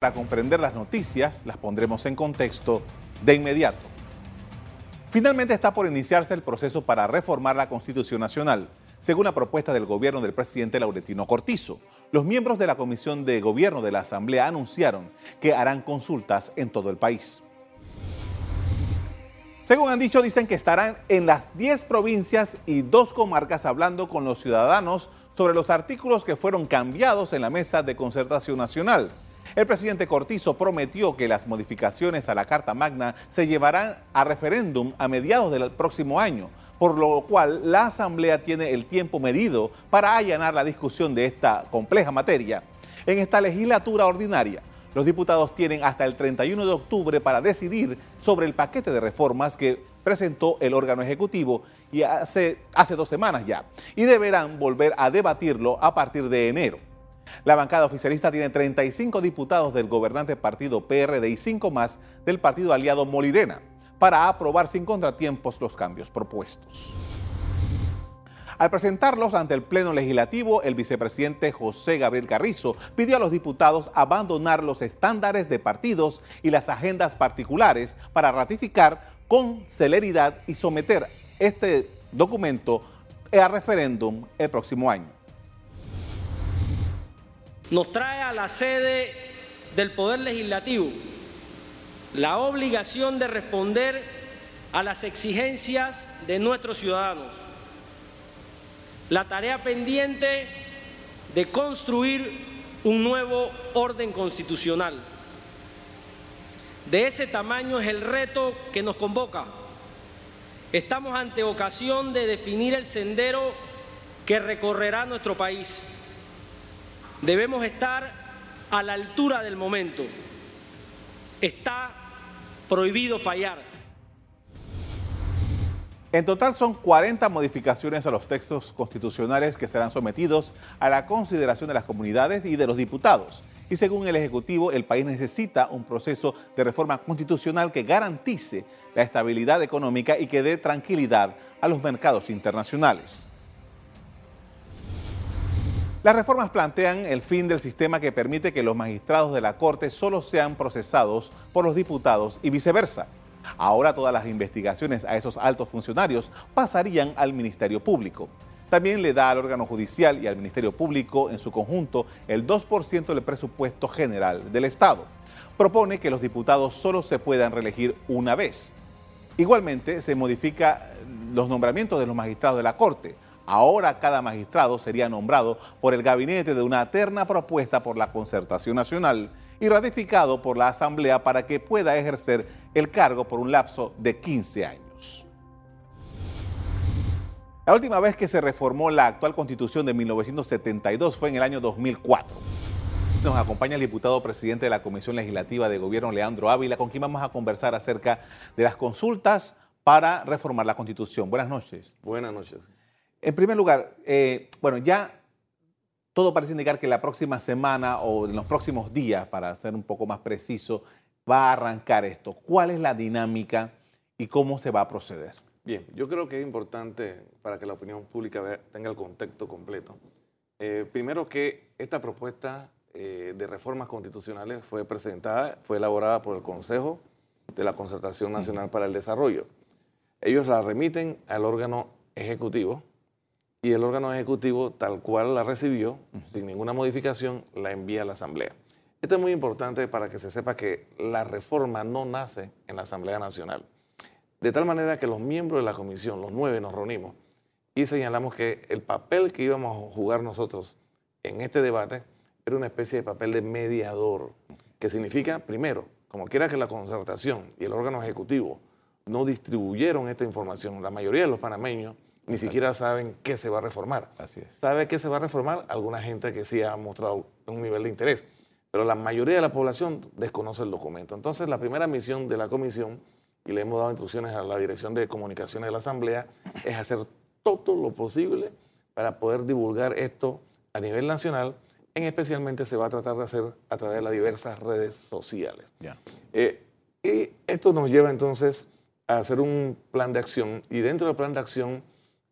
Para comprender las noticias, las pondremos en contexto de inmediato. Finalmente está por iniciarse el proceso para reformar la Constitución Nacional, según la propuesta del gobierno del presidente Laurentino Cortizo. Los miembros de la Comisión de Gobierno de la Asamblea anunciaron que harán consultas en todo el país. Según han dicho, dicen que estarán en las 10 provincias y dos comarcas hablando con los ciudadanos sobre los artículos que fueron cambiados en la mesa de concertación nacional. El presidente Cortizo prometió que las modificaciones a la Carta Magna se llevarán a referéndum a mediados del próximo año, por lo cual la Asamblea tiene el tiempo medido para allanar la discusión de esta compleja materia. En esta legislatura ordinaria, los diputados tienen hasta el 31 de octubre para decidir sobre el paquete de reformas que presentó el órgano ejecutivo y hace, hace dos semanas ya, y deberán volver a debatirlo a partir de enero. La bancada oficialista tiene 35 diputados del gobernante partido PRD y 5 más del partido aliado Molirena para aprobar sin contratiempos los cambios propuestos. Al presentarlos ante el Pleno Legislativo, el vicepresidente José Gabriel Carrizo pidió a los diputados abandonar los estándares de partidos y las agendas particulares para ratificar con celeridad y someter este documento a referéndum el próximo año nos trae a la sede del Poder Legislativo la obligación de responder a las exigencias de nuestros ciudadanos, la tarea pendiente de construir un nuevo orden constitucional. De ese tamaño es el reto que nos convoca. Estamos ante ocasión de definir el sendero que recorrerá nuestro país. Debemos estar a la altura del momento. Está prohibido fallar. En total son 40 modificaciones a los textos constitucionales que serán sometidos a la consideración de las comunidades y de los diputados. Y según el Ejecutivo, el país necesita un proceso de reforma constitucional que garantice la estabilidad económica y que dé tranquilidad a los mercados internacionales. Las reformas plantean el fin del sistema que permite que los magistrados de la Corte solo sean procesados por los diputados y viceversa. Ahora todas las investigaciones a esos altos funcionarios pasarían al Ministerio Público. También le da al órgano judicial y al Ministerio Público en su conjunto el 2% del presupuesto general del Estado. Propone que los diputados solo se puedan reelegir una vez. Igualmente se modifica los nombramientos de los magistrados de la Corte Ahora cada magistrado sería nombrado por el gabinete de una terna propuesta por la Concertación Nacional y ratificado por la Asamblea para que pueda ejercer el cargo por un lapso de 15 años. La última vez que se reformó la actual constitución de 1972 fue en el año 2004. Nos acompaña el diputado presidente de la Comisión Legislativa de Gobierno, Leandro Ávila, con quien vamos a conversar acerca de las consultas para reformar la constitución. Buenas noches. Buenas noches. En primer lugar, eh, bueno, ya todo parece indicar que la próxima semana o en los próximos días, para ser un poco más preciso, va a arrancar esto. ¿Cuál es la dinámica y cómo se va a proceder? Bien, yo creo que es importante para que la opinión pública tenga el contexto completo. Eh, primero que esta propuesta eh, de reformas constitucionales fue presentada, fue elaborada por el Consejo de la Concertación Nacional para el Desarrollo. Ellos la remiten al órgano ejecutivo, y el órgano ejecutivo, tal cual la recibió, sin ninguna modificación, la envía a la Asamblea. Esto es muy importante para que se sepa que la reforma no nace en la Asamblea Nacional. De tal manera que los miembros de la comisión, los nueve, nos reunimos y señalamos que el papel que íbamos a jugar nosotros en este debate era una especie de papel de mediador, que significa, primero, como quiera que la concertación y el órgano ejecutivo no distribuyeron esta información, la mayoría de los panameños ni siquiera saben qué se va a reformar. Así es. ¿Sabe qué se va a reformar? Alguna gente que sí ha mostrado un nivel de interés, pero la mayoría de la población desconoce el documento. Entonces, la primera misión de la comisión, y le hemos dado instrucciones a la Dirección de Comunicaciones de la Asamblea, es hacer todo lo posible para poder divulgar esto a nivel nacional. En especialmente se va a tratar de hacer a través de las diversas redes sociales. Eh, y esto nos lleva entonces a hacer un plan de acción y dentro del plan de acción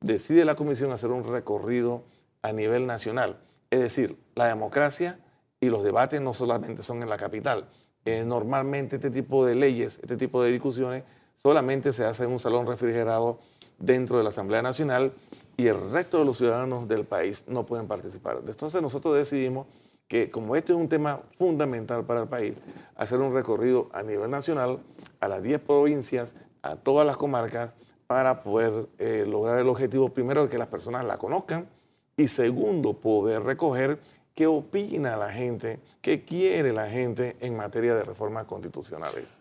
decide la comisión hacer un recorrido a nivel nacional. Es decir, la democracia y los debates no solamente son en la capital. Eh, normalmente este tipo de leyes, este tipo de discusiones, solamente se hace en un salón refrigerado dentro de la Asamblea Nacional y el resto de los ciudadanos del país no pueden participar. Entonces nosotros decidimos que como este es un tema fundamental para el país, hacer un recorrido a nivel nacional, a las 10 provincias, a todas las comarcas, para poder eh, lograr el objetivo, primero, de que las personas la conozcan y segundo, poder recoger qué opina la gente, qué quiere la gente en materia de reformas constitucionales.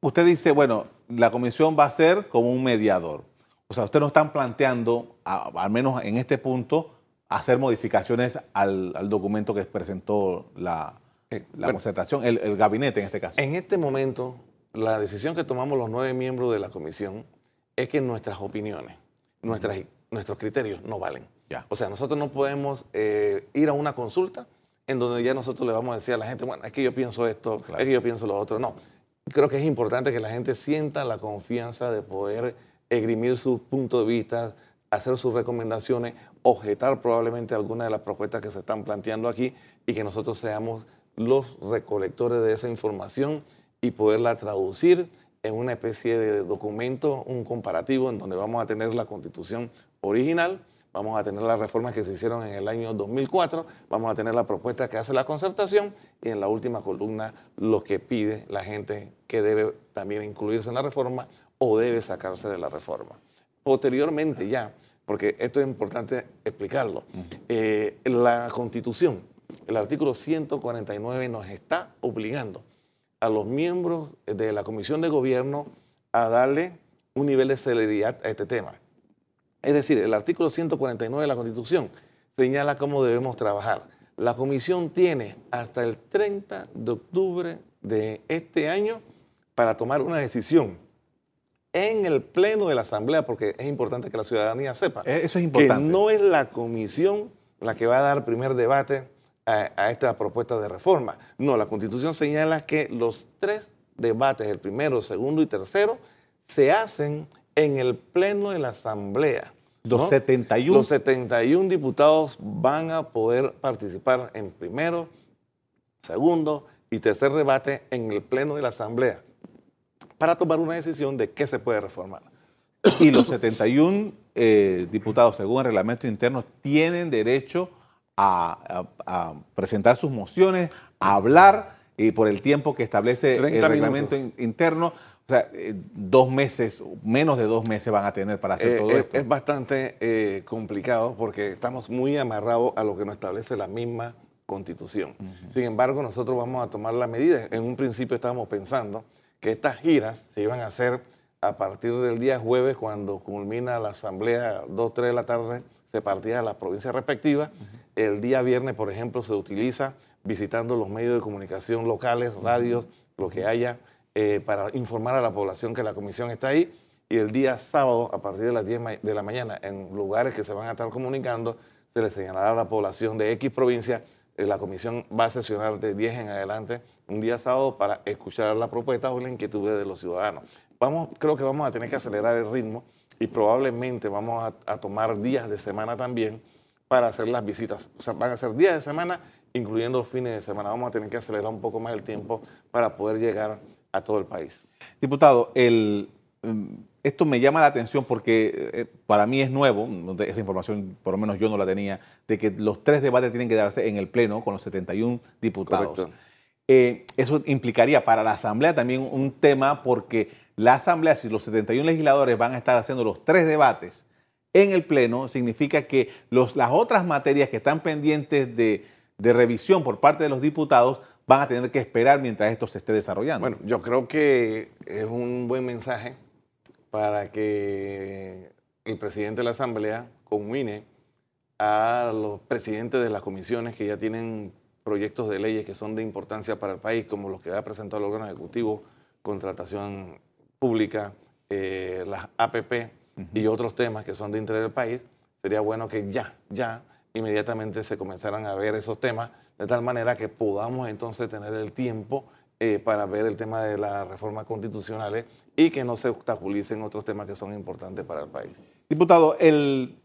Usted dice, bueno, la comisión va a ser como un mediador. O sea, ustedes no están planteando, al menos en este punto, hacer modificaciones al, documento que presentó la, eh, concertación, el, gabinete en este caso. En este momento, la decisión que tomamos los nueve miembros de la comisión es que nuestras opiniones, nuestras, nuestros criterios no valen. O sea, nosotros no podemos eh, ir a una consulta en donde ya nosotros le vamos a decir a la gente, bueno, es que yo pienso esto, es que yo pienso lo otro. No, creo que es importante que la gente sienta la confianza de poder esgrimir sus puntos de vista, hacer sus recomendaciones, objetar probablemente algunas de las propuestas que se están planteando aquí y que nosotros seamos los recolectores de esa información y poderla traducir en una especie de documento, un comparativo en donde vamos a tener la constitución original, vamos a tener las reformas que se hicieron en el año 2004, vamos a tener la propuesta que hace la concertación y en la última columna lo que pide la gente que debe también incluirse en la reforma o debe sacarse de la reforma. Posteriormente ya, porque esto es importante explicarlo, eh, la constitución, el artículo 149 nos está obligando a los miembros de la comisión de gobierno a darle un nivel de celeridad a este tema. Es decir, el artículo 149 de la Constitución señala cómo debemos trabajar. La comisión tiene hasta el 30 de octubre de este año para tomar una decisión en el pleno de la Asamblea, porque es importante que la ciudadanía sepa eh, Eso es importante. que no es la comisión la que va a dar primer debate a, esta propuesta de reforma. No, la Constitución señala que los tres debates, el primero, segundo y tercero, se hacen en el pleno de la Asamblea. Los 71. Los 71 diputados van a poder participar en primero, segundo y tercer debate en el pleno de la Asamblea para tomar una decisión de qué se puede reformar. Y los 71 eh, diputados, según el reglamento interno, tienen derecho a, presentar sus mociones, a hablar y por el tiempo que establece el reglamento interno. O sea, eh, dos meses, menos de dos meses van a tener para hacer eh, todo esto. Es bastante complicado porque estamos muy amarrados a lo que nos establece la misma constitución. Sin embargo, nosotros vamos a tomar las medidas. En un principio estábamos pensando que estas giras se iban a hacer a partir del día jueves, cuando culmina la asamblea, 2, 3 de la tarde, se partía a las provincias respectivas. El día viernes, por ejemplo, se utiliza visitando los medios de comunicación locales, radios, lo que haya, eh, para informar a la población que la comisión está ahí. Y el día sábado, a partir de las 10 de la mañana, en lugares que se van a estar comunicando, se le señalará a la población de X provincia eh, la comisión va a sesionar de 10 en adelante un día sábado para escuchar la propuesta o la inquietud de los ciudadanos. Vamos, creo que vamos a tener que acelerar el ritmo y probablemente vamos a, tomar días de semana también para hacer las visitas. O sea, van a ser días de semana, incluyendo fines de semana. Vamos a tener que acelerar un poco más el tiempo para poder llegar a todo el país. Diputado, el, mm, esto me llama la atención porque eh, para mí es nuevo, esa información por lo menos yo no la tenía, de que los tres debates tienen que darse en el Pleno con los 71 diputados. Eh, eso implicaría para la Asamblea también un tema porque la Asamblea, si los 71 legisladores van a estar haciendo los tres debates en el Pleno, significa que las otras materias que están pendientes de, de revisión por parte de los diputados van a tener que esperar mientras esto se esté desarrollando. Bueno, yo creo que es un buen mensaje para que el presidente de la Asamblea conmine a los presidentes de las comisiones que ya tienen proyectos de leyes que son de importancia para el país, como los que ha presentado el órgano ejecutivo, contratación pública, eh, las APP y otros temas que son de interés del país, sería bueno que ya, ya, inmediatamente se comenzaran a ver esos temas, de tal manera que podamos entonces tener el tiempo eh, para ver el tema de las reformas constitucionales y que no se obstaculicen otros temas que son importantes para el país. Diputado, el,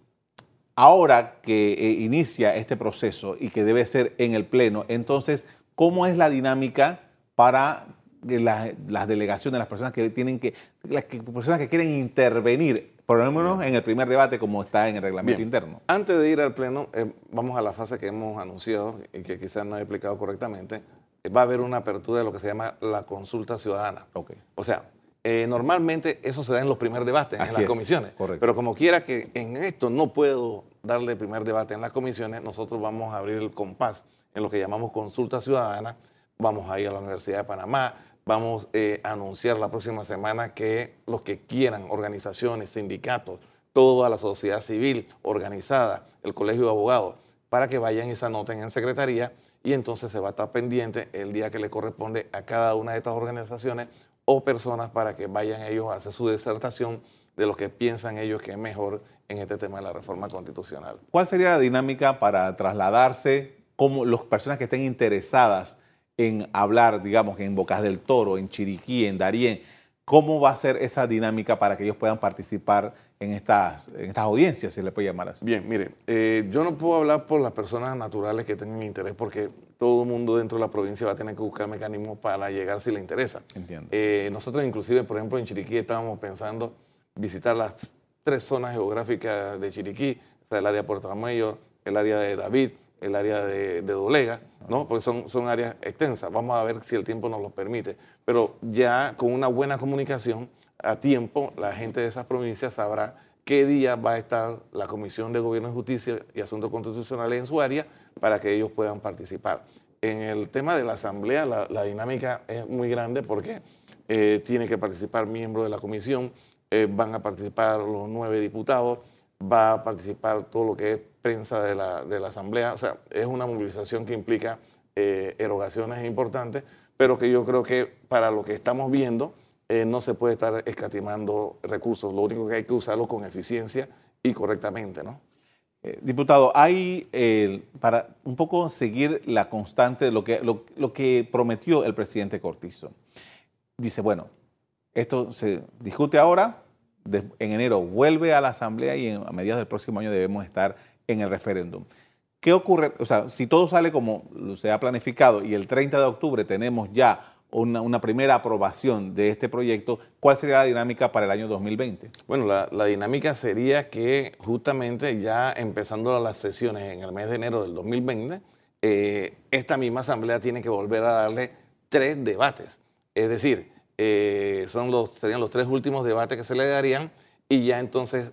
ahora que eh, inicia este proceso y que debe ser en el Pleno, entonces, ¿cómo es la dinámica para las delegaciones, las personas que tienen que, las personas que quieren intervenir, por lo menos en el primer debate como está en el reglamento interno. Antes de ir al pleno, eh, vamos a la fase que hemos anunciado y que quizás no he explicado correctamente. Eh, va a haber una apertura de lo que se llama la consulta ciudadana. Okay. O sea, eh, normalmente eso se da en los primeros debates, en las comisiones. Correcto. Pero como quiera que en esto no puedo darle primer debate en las comisiones, nosotros vamos a abrir el compás en lo que llamamos consulta ciudadana. Vamos a ir a la Universidad de Panamá, Vamos eh, a anunciar la próxima semana que los que quieran, organizaciones, sindicatos, toda la sociedad civil organizada, el Colegio de Abogados, para que vayan y se anoten en secretaría y entonces se va a estar pendiente el día que le corresponde a cada una de estas organizaciones o personas para que vayan ellos a hacer su disertación de lo que piensan ellos que es mejor en este tema de la reforma constitucional. ¿Cuál sería la dinámica para trasladarse como las personas que estén interesadas en hablar, digamos, en Bocas del Toro, en Chiriquí, en Darién, ¿cómo va a ser esa dinámica para que ellos puedan participar en estas, en estas audiencias, si le puede llamar así? Bien, mire, eh, yo no puedo hablar por las personas naturales que tengan interés, porque todo el mundo dentro de la provincia va a tener que buscar mecanismos para llegar si le interesa. Entiendo. Eh, nosotros inclusive, por ejemplo, en Chiriquí estábamos pensando visitar las tres zonas geográficas de Chiriquí, o sea, el área de Puerto Amello, el área de David, el área de, Dolega, ¿no? porque son, son áreas extensas. Vamos a ver si el tiempo nos lo permite. Pero ya con una buena comunicación a tiempo, la gente de esas provincias sabrá qué día va a estar la Comisión de Gobierno y Justicia y Asuntos Constitucionales en su área para que ellos puedan participar. En el tema de la Asamblea, la, dinámica es muy grande porque eh, tiene que participar miembros de la Comisión, eh, van a participar los nueve diputados, va a participar todo lo que es prensa de la, de la Asamblea. O sea, es una movilización que implica eh, erogaciones importantes, pero que yo creo que para lo que estamos viendo eh, no se puede estar escatimando recursos. Lo único que hay que usarlo con eficiencia y correctamente, ¿no? Eh, diputado, hay, para un poco seguir la constante de lo que, lo, lo que prometió el presidente Cortizo, dice, bueno, esto se discute ahora, en enero vuelve a la Asamblea y a mediados del próximo año debemos estar en el referéndum. ¿Qué ocurre? O sea, si todo sale como se ha planificado y el 30 de octubre tenemos ya una, primera aprobación de este proyecto, ¿cuál sería la dinámica para el año 2020? Bueno, la, dinámica sería que justamente ya empezando las sesiones en el mes de enero del 2020, eh, esta misma asamblea tiene que volver a darle tres debates. Es decir, eh, son serían los tres últimos debates que se le darían y ya entonces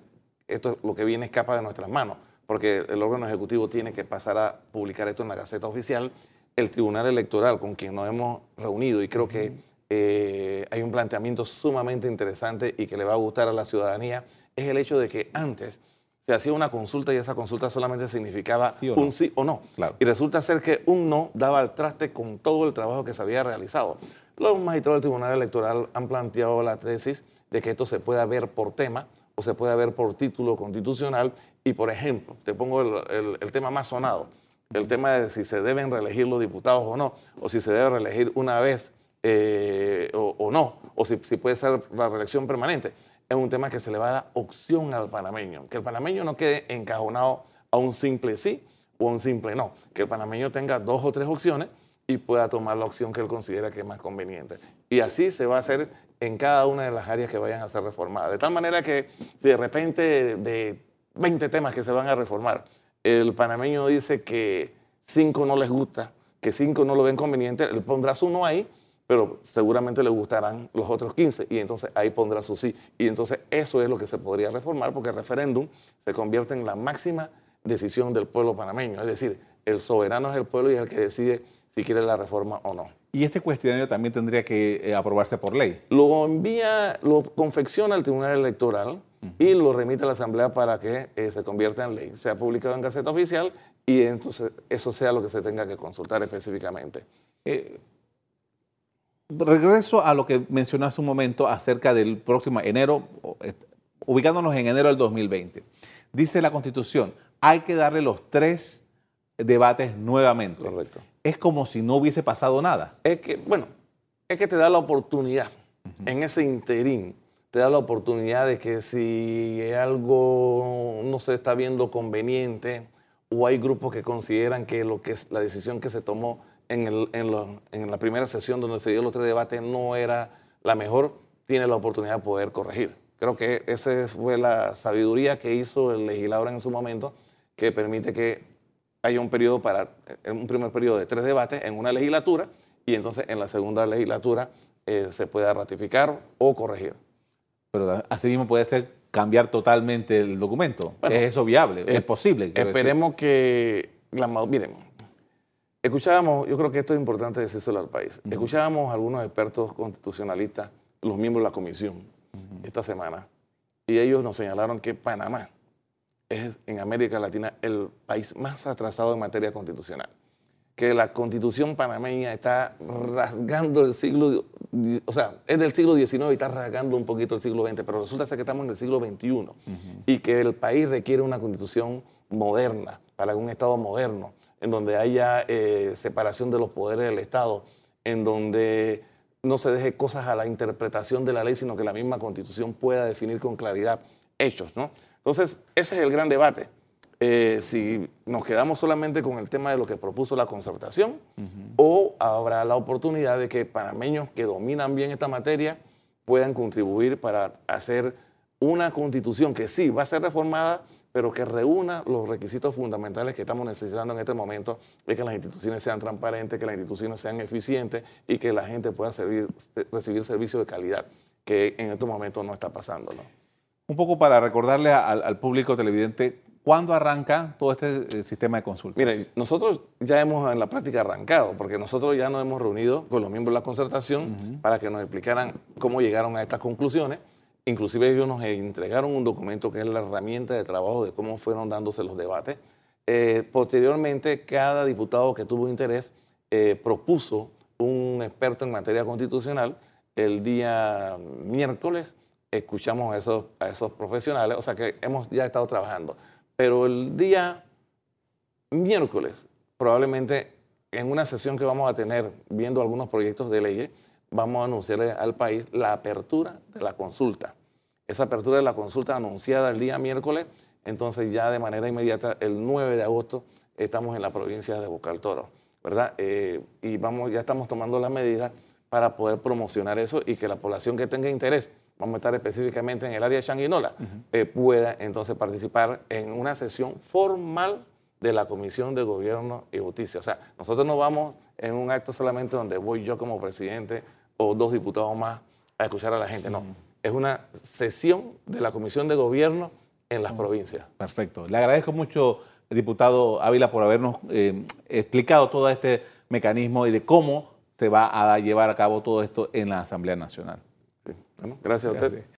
esto lo que viene escapa de nuestras manos, porque el órgano ejecutivo tiene que pasar a publicar esto en la Gaceta Oficial. El Tribunal Electoral, con quien nos hemos reunido, y creo que eh, hay un planteamiento sumamente interesante y que le va a gustar a la ciudadanía, es el hecho de que antes se hacía una consulta y esa consulta solamente significaba un sí o no. Y resulta ser que un no daba al traste con todo el trabajo que se había realizado. Los magistrados del Tribunal Electoral han planteado la tesis de que esto se pueda ver por tema o se pueda ver por título constitucional. Y, por ejemplo, te pongo el, tema más sonado, el tema de si se deben reelegir los diputados o no, o si se debe reelegir una vez eh, o, no, o si, si puede ser la reelección permanente. Es un tema que se le va a dar opción al panameño, que el panameño no quede encajonado a un simple sí o a un simple no, que el panameño tenga dos o tres opciones y pueda tomar la opción que él considera que es más conveniente. Y así se va a hacer en cada una de las áreas que vayan a ser reformadas. De tal manera que si de repente de 20 temas que se van a reformar, el panameño dice que cinco no les gusta, que cinco no lo ven conveniente, él pondrá su no ahí, pero seguramente le gustarán los otros 15 y entonces ahí pondrá su sí. Y entonces eso es lo que se podría reformar porque el referéndum se convierte en la máxima decisión del pueblo panameño. Es decir, el soberano es el pueblo y es el que decide si quiere la reforma o no. ¿Y este cuestionario también tendría que eh, aprobarse por ley? Lo envía, lo confecciona el Tribunal Electoral y lo remite a la Asamblea para que eh, se convierta en ley. Sea publicado en Gaceta Oficial y entonces eso sea lo que se tenga que consultar específicamente. Eh, regreso a lo que mencionó hace un momento acerca del próximo enero, ubicándonos en enero del 2020. Dice la Constitución, hay que darle los tres debates nuevamente. Correcto es como si no hubiese pasado nada. Es que, bueno, es que te da la oportunidad en ese interín te da la oportunidad de que si algo no se está viendo conveniente o hay grupos que consideran que, lo que la decisión que se tomó en, la primera sesión donde se dio los tres debates no era la mejor, tiene la oportunidad de poder corregir. Creo que esa fue la sabiduría que hizo el legislador en su momento, que permite que haya un periodo para, un primer periodo de tres debates en una legislatura y entonces en la segunda legislatura eh, se pueda ratificar o corregir. Pero así mismo puede ser cambiar totalmente el documento. ¿Es eso viable? ¿Es, posible? Esperemos que... La, miren, escuchábamos, yo creo que esto es importante decírselo al país, escuchábamos a algunos expertos constitucionalistas, los miembros de la comisión, esta semana, y ellos nos señalaron que Panamá es en América Latina el país más atrasado en materia constitucional que la constitución panameña está rasgando el siglo, o sea, es del siglo XIX y está rasgando un poquito el siglo XX, pero resulta ser que estamos en el siglo XXI y que el país requiere una constitución moderna, para un Estado moderno, en donde haya eh, separación de los poderes del Estado, en donde no se deje cosas a la interpretación de la ley, sino que la misma constitución pueda definir con claridad hechos, ¿no? Entonces, ese es el gran debate. Eh, si nos quedamos solamente con el tema de lo que propuso la concertación o habrá la oportunidad de que panameños que dominan bien esta materia puedan contribuir para hacer una constitución que sí va a ser reformada, pero que reúna los requisitos fundamentales que estamos necesitando en este momento, de que las instituciones sean transparentes, que las instituciones sean eficientes y que la gente pueda recibir servicios de calidad, que en estos momentos no está pasando. Un poco para recordarle al público televidente ¿Cuándo arranca todo este eh, sistema de consultas? Mire, nosotros ya hemos en la práctica arrancado, porque nosotros ya nos hemos reunido con los miembros de la concertación para que nos explicaran cómo llegaron a estas conclusiones. Inclusive ellos nos entregaron un documento que es la herramienta de trabajo de cómo fueron dándose los debates. Eh, posteriormente, cada diputado que tuvo interés eh, propuso un experto en materia constitucional. El día miércoles escuchamos a esos, a esos profesionales, o sea que hemos ya estado trabajando. Pero el día miércoles, probablemente en una sesión que vamos a tener viendo algunos proyectos de ley, vamos a anunciarle al país la apertura de la consulta. Esa apertura de la consulta anunciada el día miércoles, entonces ya de manera inmediata, el 9 de agosto, estamos en la provincia de Boca del Toro, ¿verdad? Eh, y vamos, ya estamos tomando las medidas para poder promocionar eso y que la población que tenga interés vamos a estar específicamente en el área de Changuinola, eh, pueda entonces participar en una sesión formal de la Comisión de Gobierno y Justicia. O sea, nosotros no vamos en un acto solamente donde voy yo como presidente o dos diputados más a escuchar a la gente, no. Es una sesión de la Comisión de Gobierno en las provincias. Perfecto. Le agradezco mucho, diputado Ávila, por habernos eh, explicado todo este mecanismo y de cómo se va a llevar a cabo todo esto en la Asamblea Nacional gracias, a usted.